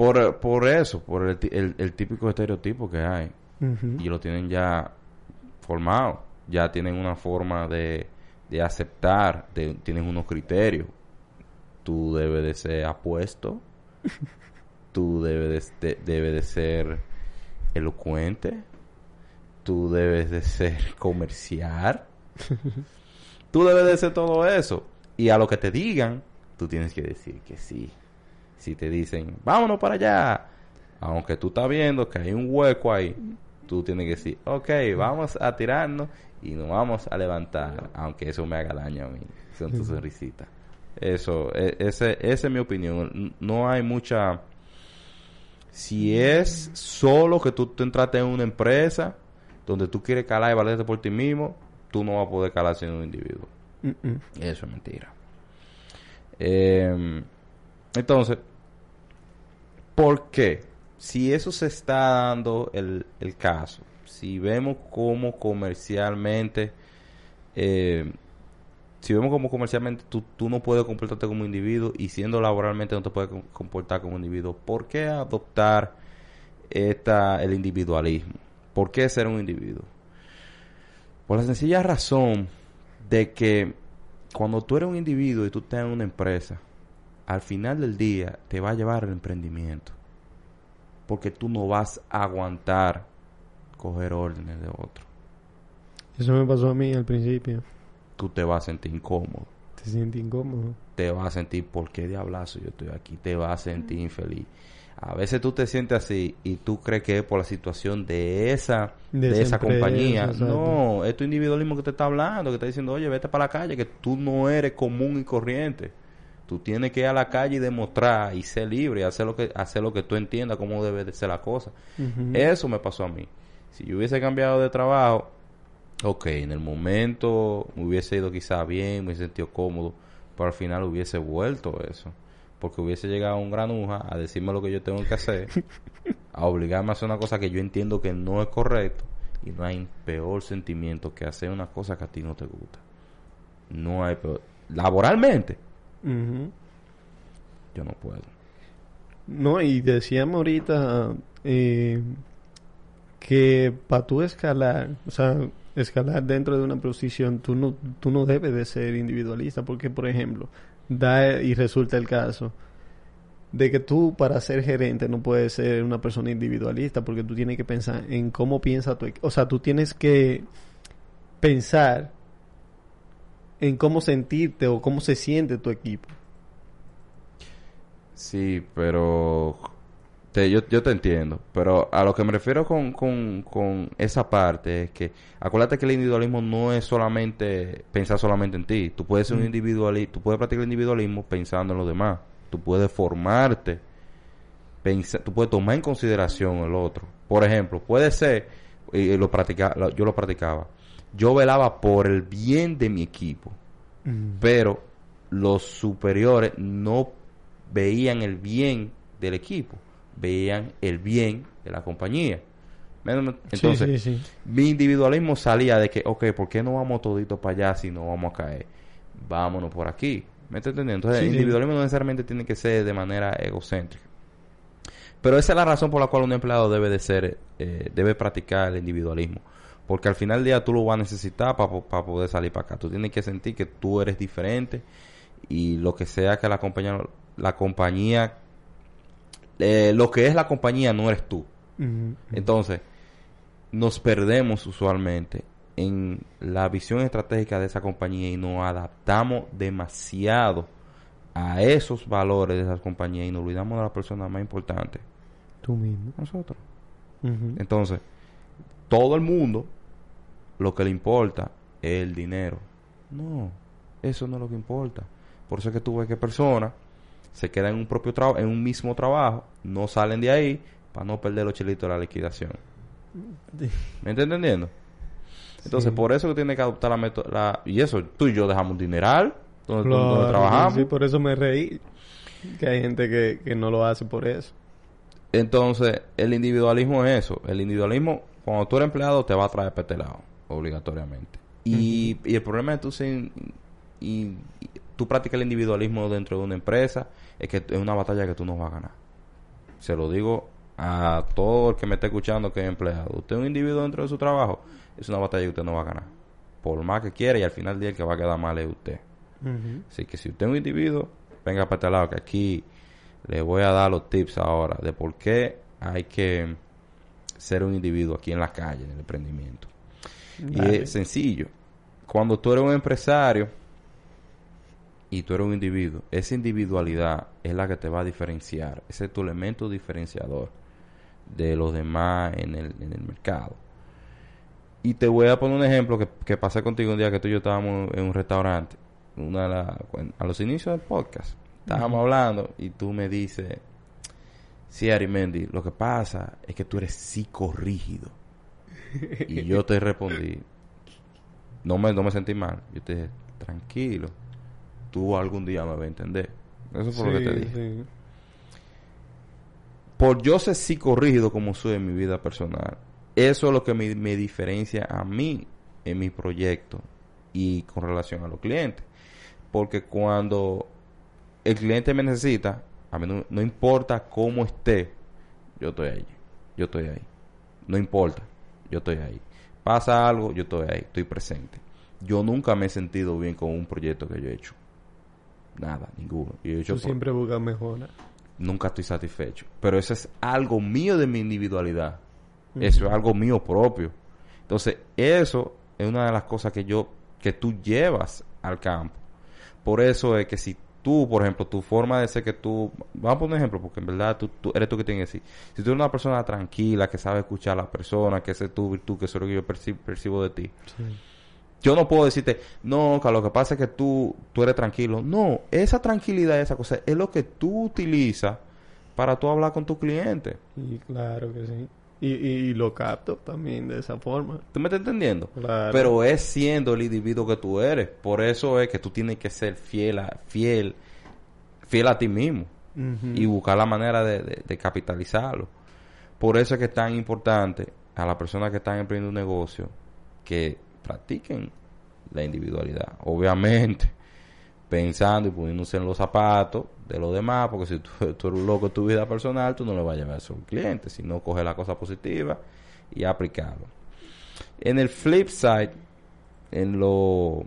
Por, por eso, por el, el, el típico estereotipo que hay. Y lo tienen ya formado. Ya tienen una forma de, de aceptar, de- tienen unos criterios. Tú debes de ser apuesto. tú debes de, de- debes de ser elocuente. Tú debes de ser comercial. tú debes de ser todo eso. Y a lo que te digan, tú tienes que decir que sí. Si te dicen, vámonos para allá, aunque tú estás viendo que hay un hueco ahí, tú tienes que decir, ok, vamos a tirarnos y nos vamos a levantar, aunque eso me haga daño a mí, con tu sonrisita. Eso, e- ese, esa es mi opinión. No hay mucha... Si es solo que tú te entraste en una empresa donde tú quieres calar y valerte por ti mismo, tú no vas a poder calar siendo un individuo. Eso es mentira. Eh, entonces, ¿por qué? Si eso se está dando el, el caso, si vemos cómo comercialmente, eh, si vemos como comercialmente tú, tú no puedes comportarte como individuo y siendo laboralmente no te puedes com- comportar como individuo, ¿por qué adoptar esta, el individualismo? ¿Por qué ser un individuo? Por la sencilla razón de que cuando tú eres un individuo y tú estás en una empresa, al final del día te va a llevar el emprendimiento. Porque tú no vas a aguantar coger órdenes de otro. Eso me pasó a mí al principio. Tú te vas a sentir incómodo. Te sientes incómodo. Te vas a sentir, ¿por qué diablazo yo estoy aquí? Te vas a sentir infeliz. A veces tú te sientes así y tú crees que es por la situación de esa, De de, esa compañía. exacto. No, es tu individualismo que te está hablando, que está diciendo, oye, vete para la calle, que tú no eres común y corriente. Tú tienes que ir a la calle y demostrar y ser libre y hacer lo que, hacer lo que tú entiendas cómo debe de ser la cosa. Eso me pasó a mí. Si yo hubiese cambiado de trabajo, ok, en el momento me hubiese ido quizá bien, me hubiese sentido cómodo, pero al final hubiese vuelto eso. Porque hubiese llegado un granuja a decirme lo que yo tengo que hacer, a obligarme a hacer una cosa que yo entiendo que no es correcto, y no hay peor sentimiento que hacer una cosa que a ti no te gusta. No hay peor. Laboralmente, Ujú. yo no puedo. No, y decíamos ahorita eh, que para tú escalar, o sea, escalar dentro de una posición, tú no, tú no debes de ser individualista, porque, por ejemplo, da y resulta el caso de que tú para ser gerente no puedes ser una persona individualista, porque tú tienes que pensar en cómo piensa tu o sea, tú tienes que pensar en cómo sentirte o cómo se siente tu equipo. Sí, pero te, yo, yo te entiendo, pero a lo que me refiero con, con, con esa parte es que acuérdate que el individualismo no es solamente pensar solamente en ti. Tú puedes ser un individualista, tú puedes practicar el individualismo pensando en los demás. Tú puedes formarte, pensar, tú puedes tomar en consideración el otro. Por ejemplo, puede ser, y lo practica, lo- yo lo practicaba, yo velaba por el bien de mi equipo, pero los superiores no veían el bien del equipo, veían el bien de la compañía. ¿Me- me- Entonces, sí, sí. mi individualismo salía de que, ok, ¿por qué no vamos toditos para allá si no vamos a caer? Vámonos por aquí. ¿Me estás entendiendo? Entonces, el individualismo no necesariamente tiene que ser de manera egocéntrica. Pero esa es la razón por la cual un empleado debe de ser, eh, debe practicar el individualismo. Porque al final del día tú lo vas a necesitar para poder salir para acá. Tú tienes que sentir que tú eres diferente y lo que sea que la compañía, la compañía, eh, lo que es la compañía no eres tú. Entonces, nos perdemos usualmente en la visión estratégica de esa compañía y nos adaptamos demasiado a esos valores de esas compañías y nos olvidamos de la persona más importante, Tú mismo. nosotros. Entonces, todo el mundo lo que le importa es el dinero. No, eso no es lo que importa. Por eso es que tú ves que personas se quedan en un propio trabajo, en un mismo trabajo, no salen de ahí para no perder los chelitos de la liquidación. ¿Me estás entendiendo? Entonces, Sí. por eso que tiene que adoptar la método y eso, tú y yo dejamos un dineral donde, Claro, donde trabajamos. Sí, por eso me reí. Que hay gente que, que no lo hace por eso. Entonces, el individualismo es eso. El individualismo, cuando tú eres empleado, te va a traer para este lado, obligatoriamente. Y, y el problema de tú ser, y, y tú practicas el individualismo dentro de una empresa, es que es una batalla que tú no vas a ganar. Se lo digo a todo el que me esté escuchando que es empleado. Usted es un individuo dentro de su trabajo, es una batalla que usted no va a ganar. Por más que quiera y al final del día el que va a quedar mal es usted. Así que si usted es un individuo, venga para este lado, que aquí le voy a dar los tips ahora de por qué hay que ser un individuo aquí en la calle, en el emprendimiento. Y es sencillo. Cuando tú eres un empresario y tú eres un individuo, esa individualidad es la que te va a diferenciar. Ese es tu elemento diferenciador de los demás en el, en el mercado. Y te voy a poner un ejemplo que, que pasé contigo un día que tú y yo estábamos en un restaurante. Una de la- a los inicios del podcast. Estábamos hablando y tú me dices, sí, Arimendi, lo que pasa es que tú eres psicorrígido. y yo te respondí, no me, no me sentí mal. Yo te dije, tranquilo, tú algún día me vas a entender. Eso fue lo que te Sí, dije sí. por yo ser psicorrígido como soy en mi vida personal, eso es lo que me, me diferencia a mí en mi proyecto y con relación a los clientes. Porque cuando el cliente me necesita, a mí no, no importa cómo esté, yo estoy ahí. Yo estoy ahí. No importa, yo estoy ahí. Pasa algo, yo estoy ahí, estoy presente. Yo nunca me he sentido bien con un proyecto que yo he hecho. Nada, ninguno. Yo he hecho Tú por- siempre buscas mejora. nunca estoy satisfecho. Pero eso es algo mío de mi individualidad. Eso es algo mío propio. Entonces, eso es una de las cosas que yo, que tú llevas al campo. Por eso es que si tú, por ejemplo, tu forma de ser que tú, vamos a poner un ejemplo, porque en verdad tú, tú- eres tú que tienes que decir. Si tú eres una persona tranquila, que sabe escuchar a las personas, que esa es tu virtud, que eso es lo que yo perci- percibo de ti. Yo no puedo decirte, no, que lo que pasa es que tú, tú eres tranquilo. No, esa tranquilidad, esa cosa, es lo que tú utilizas para tú hablar con tu cliente. Y claro que sí. Y, y, lo capto también de esa forma. ¿Tú me estás entendiendo? Claro. Pero es siendo el individuo que tú eres. Por eso es que tú tienes que ser fiel a, fiel, fiel a ti mismo. Y buscar la manera de, de- de capitalizarlo. Por eso es que es tan importante a las personas que están emprendiendo un negocio que practiquen la individualidad. Obviamente, pensando y poniéndose en los zapatos de los demás, porque si tú, tú eres un loco en tu vida personal, tú no le vas a llevar eso a un cliente, sino coger la cosa positiva y aplicarlo. En el flip side, en lo,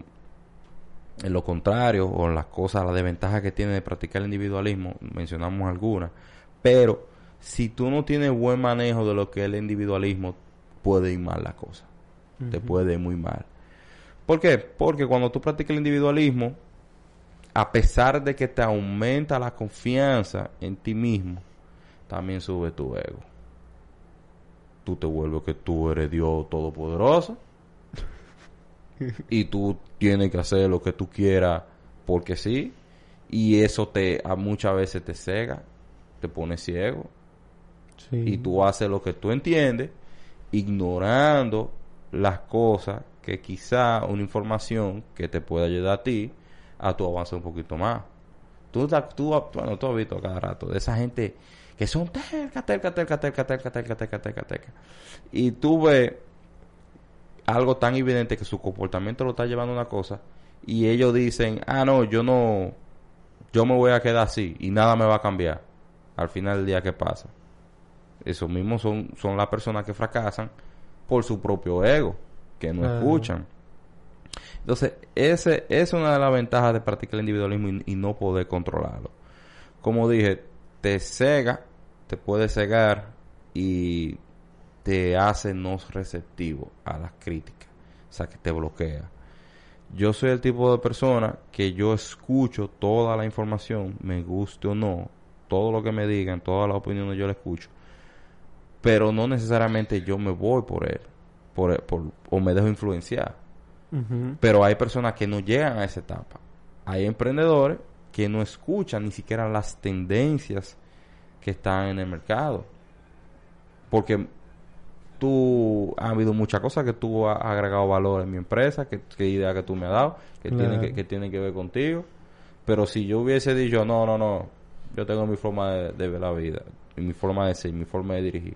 en lo contrario, o en las cosas, las desventajas que tiene de practicar el individualismo, mencionamos algunas, pero si tú no tienes buen manejo de lo que es el individualismo, puede ir mal la cosa. Te puede ir muy mal. ¿Por qué? Porque cuando tú practicas el individualismo, a pesar de que te aumenta la confianza en ti mismo, también sube tu ego. Tú te vuelves que tú eres Dios todopoderoso y tú tienes que hacer lo que tú quieras porque sí y eso te a muchas veces te cega, te pone ciego y tú haces lo que tú entiendes ignorando las cosas que quizá una información que te pueda ayudar a ti a tu avance un poquito más. Tú, tú, bueno, tú has visto cada rato de esa gente que son terca, terca, terca, terca, terca, terca, terca, terca, terca. Y tú ves algo tan evidente que su comportamiento lo está llevando a una cosa y ellos dicen, ah, no, yo no, yo me voy a quedar así y nada me va a cambiar al final del día que pasa. Esos mismos son, son las personas que fracasan por su propio ego, que no escuchan. Entonces, ese es una de las ventajas de practicar el individualismo y, no poder controlarlo. Como dije, te cega, te puede cegar y te hace no receptivo a las críticas. O sea, que te bloquea. Yo soy el tipo de persona que yo escucho toda la información, me guste o no, todo lo que me digan, todas las opiniones yo la escucho. Pero no necesariamente yo me voy por él, por, por o me dejo influenciar. Pero hay personas que no llegan a esa etapa. Hay emprendedores que no escuchan ni siquiera las tendencias que están en el mercado. Porque tú ha habido muchas cosas que tú has agregado valor en mi empresa, que, que idea que tú me has dado, que tiene que, que tiene que ver contigo. Pero si yo hubiese dicho, no, no, no, yo tengo mi forma de, de ver la vida, y mi forma de ser, mi forma de dirigir,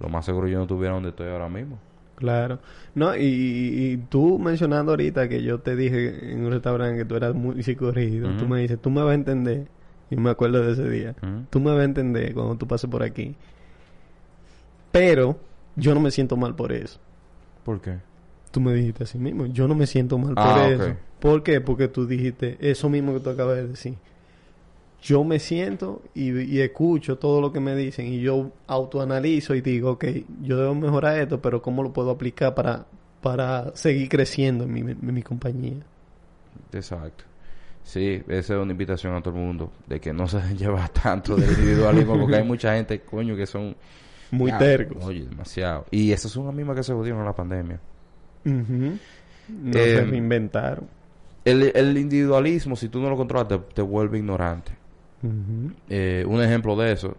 lo más seguro yo no estuviera donde estoy ahora mismo. Claro. No, y, tú mencionando ahorita que yo te dije en un restaurante que tú eras muy psicorrígido, tú me dices, tú me vas a entender, y me acuerdo de ese día, tú me vas a entender cuando tú pases por aquí. Pero yo no me siento mal por eso. ¿Por qué? Tú me dijiste así mismo, yo no me siento mal por ah, eso. ¿Por qué? Porque tú dijiste eso mismo que tú acabas de decir yo me siento y, escucho todo lo que me dicen y yo autoanalizo y digo, ok, yo debo mejorar esto, pero ¿cómo lo puedo aplicar para, para seguir creciendo en mi, en mi compañía? Exacto. Sí, esa es una invitación a todo el mundo, de que no se lleva tanto del individualismo, porque hay mucha gente, coño, que son... Muy tercos. Oye, demasiado. Y esas son las mismas que se jodieron en la pandemia. No se em, reinventaron. El, el, individualismo, si tú no lo controlas, te vuelve ignorante. Eh, un ejemplo de eso,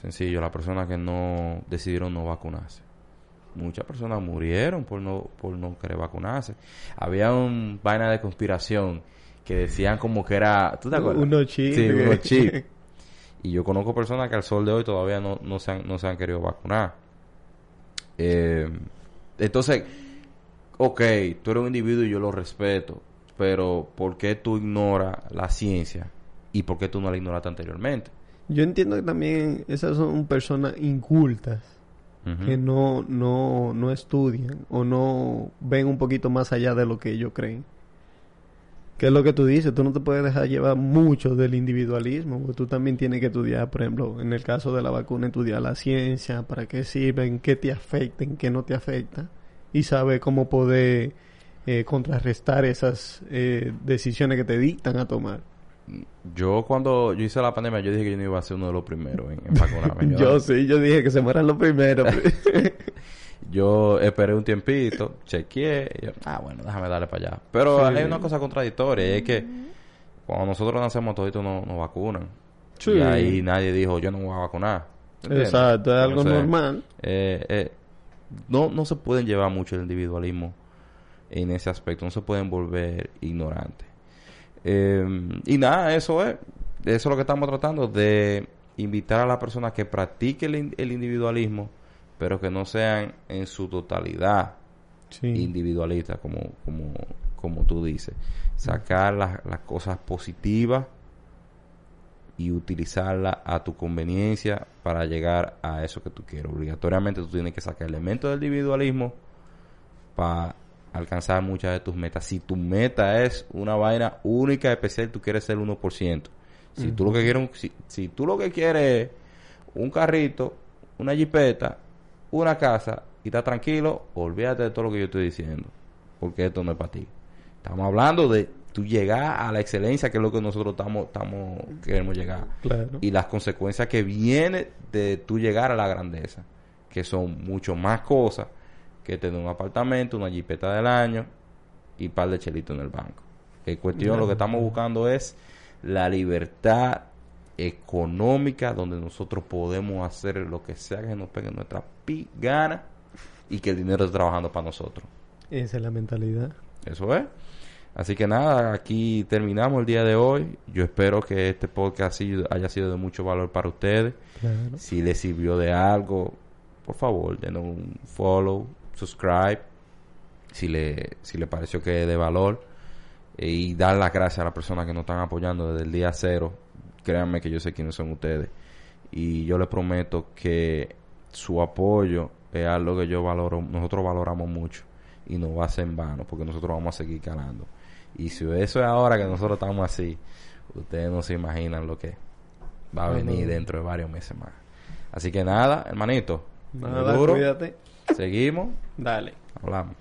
sencillo, las personas que no decidieron no vacunarse. Muchas personas murieron por no, por no querer vacunarse. Había un vaina de conspiración que decían como que era... ¿Tú te acuerdas? Uno chip. Sí, uno chip. y yo conozco personas que al sol de hoy todavía no, no, se, han, no se han querido vacunar. Eh, entonces, ok, tú eres un individuo y yo lo respeto, pero ¿por qué tú ignoras la ciencia? ¿Y por qué tú no la ignoraste anteriormente? Yo entiendo que también esas son personas incultas que no, no, no estudian o no ven un poquito más allá de lo que ellos creen. ¿Qué es lo que tú dices? Tú no te puedes dejar llevar mucho del individualismo. Tú también tienes que estudiar, por ejemplo, en el caso de la vacuna, estudiar la ciencia, para qué sirven, qué te afecta, en qué no te afecta. Y saber cómo poder eh, contrarrestar esas eh, decisiones que te dictan a tomar yo cuando yo hice la pandemia, yo dije que yo no iba a ser uno de los primeros en, vacunarme. yo, sí, yo dije que se mueran los primeros. yo esperé un tiempito, chequeé, y yo, ah, bueno, déjame darle para allá. Pero hay una cosa contradictoria, es que cuando nosotros nacemos toditos nos, nos vacunan. Y ahí nadie dijo, yo no me voy a vacunar. Exacto, es algo normal. Eh, eh, no, no se pueden llevar mucho el individualismo en ese aspecto, no se pueden volver ignorantes. Eh, y nada, eso es. Eso es lo que estamos tratando, de invitar a las personas que practiquen el, individualismo, pero que no sean en su totalidad individualistas, como, como, como tú dices. Sacar las, las cosas positivas y utilizarlas a tu conveniencia para llegar a eso que tú quieres. Obligatoriamente tú tienes que sacar elementos del individualismo para alcanzar muchas de tus metas. Si tu meta es una vaina única, especial, tú quieres ser 1%. Si tú lo que quieres, si, si, tú lo que quieres es un carrito, una jipeta, una casa y estás tranquilo, olvídate de todo lo que yo estoy diciendo, porque esto no es para ti. Estamos hablando de tú llegar a la excelencia, que es lo que nosotros estamos, estamos queremos llegar. Claro. Y las consecuencias que vienen de tú llegar a la grandeza, que son mucho más cosas que tener un apartamento, una jipeta del año y un par de chelitos en el banco. Que cuestión, lo que estamos buscando es la libertad económica donde nosotros podemos hacer lo que sea que nos pegue nuestra pi gana y que el dinero esté trabajando para nosotros. Esa es la mentalidad. Eso es. Así que nada, aquí terminamos el día de hoy. Yo espero que este podcast haya- haya sido de mucho valor para ustedes. Claro. Si les sirvió de algo, por favor, denos un follow, subscribe. Si le, si le pareció que es de valor. eh, y dar las gracias a las personas que nos están apoyando desde el día cero. Créanme que yo sé quiénes son ustedes. Y yo les prometo que su apoyo es algo que yo valoro, nosotros valoramos mucho. Y no va a ser en vano, porque nosotros vamos a seguir calando. Y si eso es ahora que nosotros estamos así, ustedes no se imaginan lo que va a venir dentro de varios meses más. Así que nada, hermanito. Nada, duro. cuídate. Seguimos. Dale. Hablamos.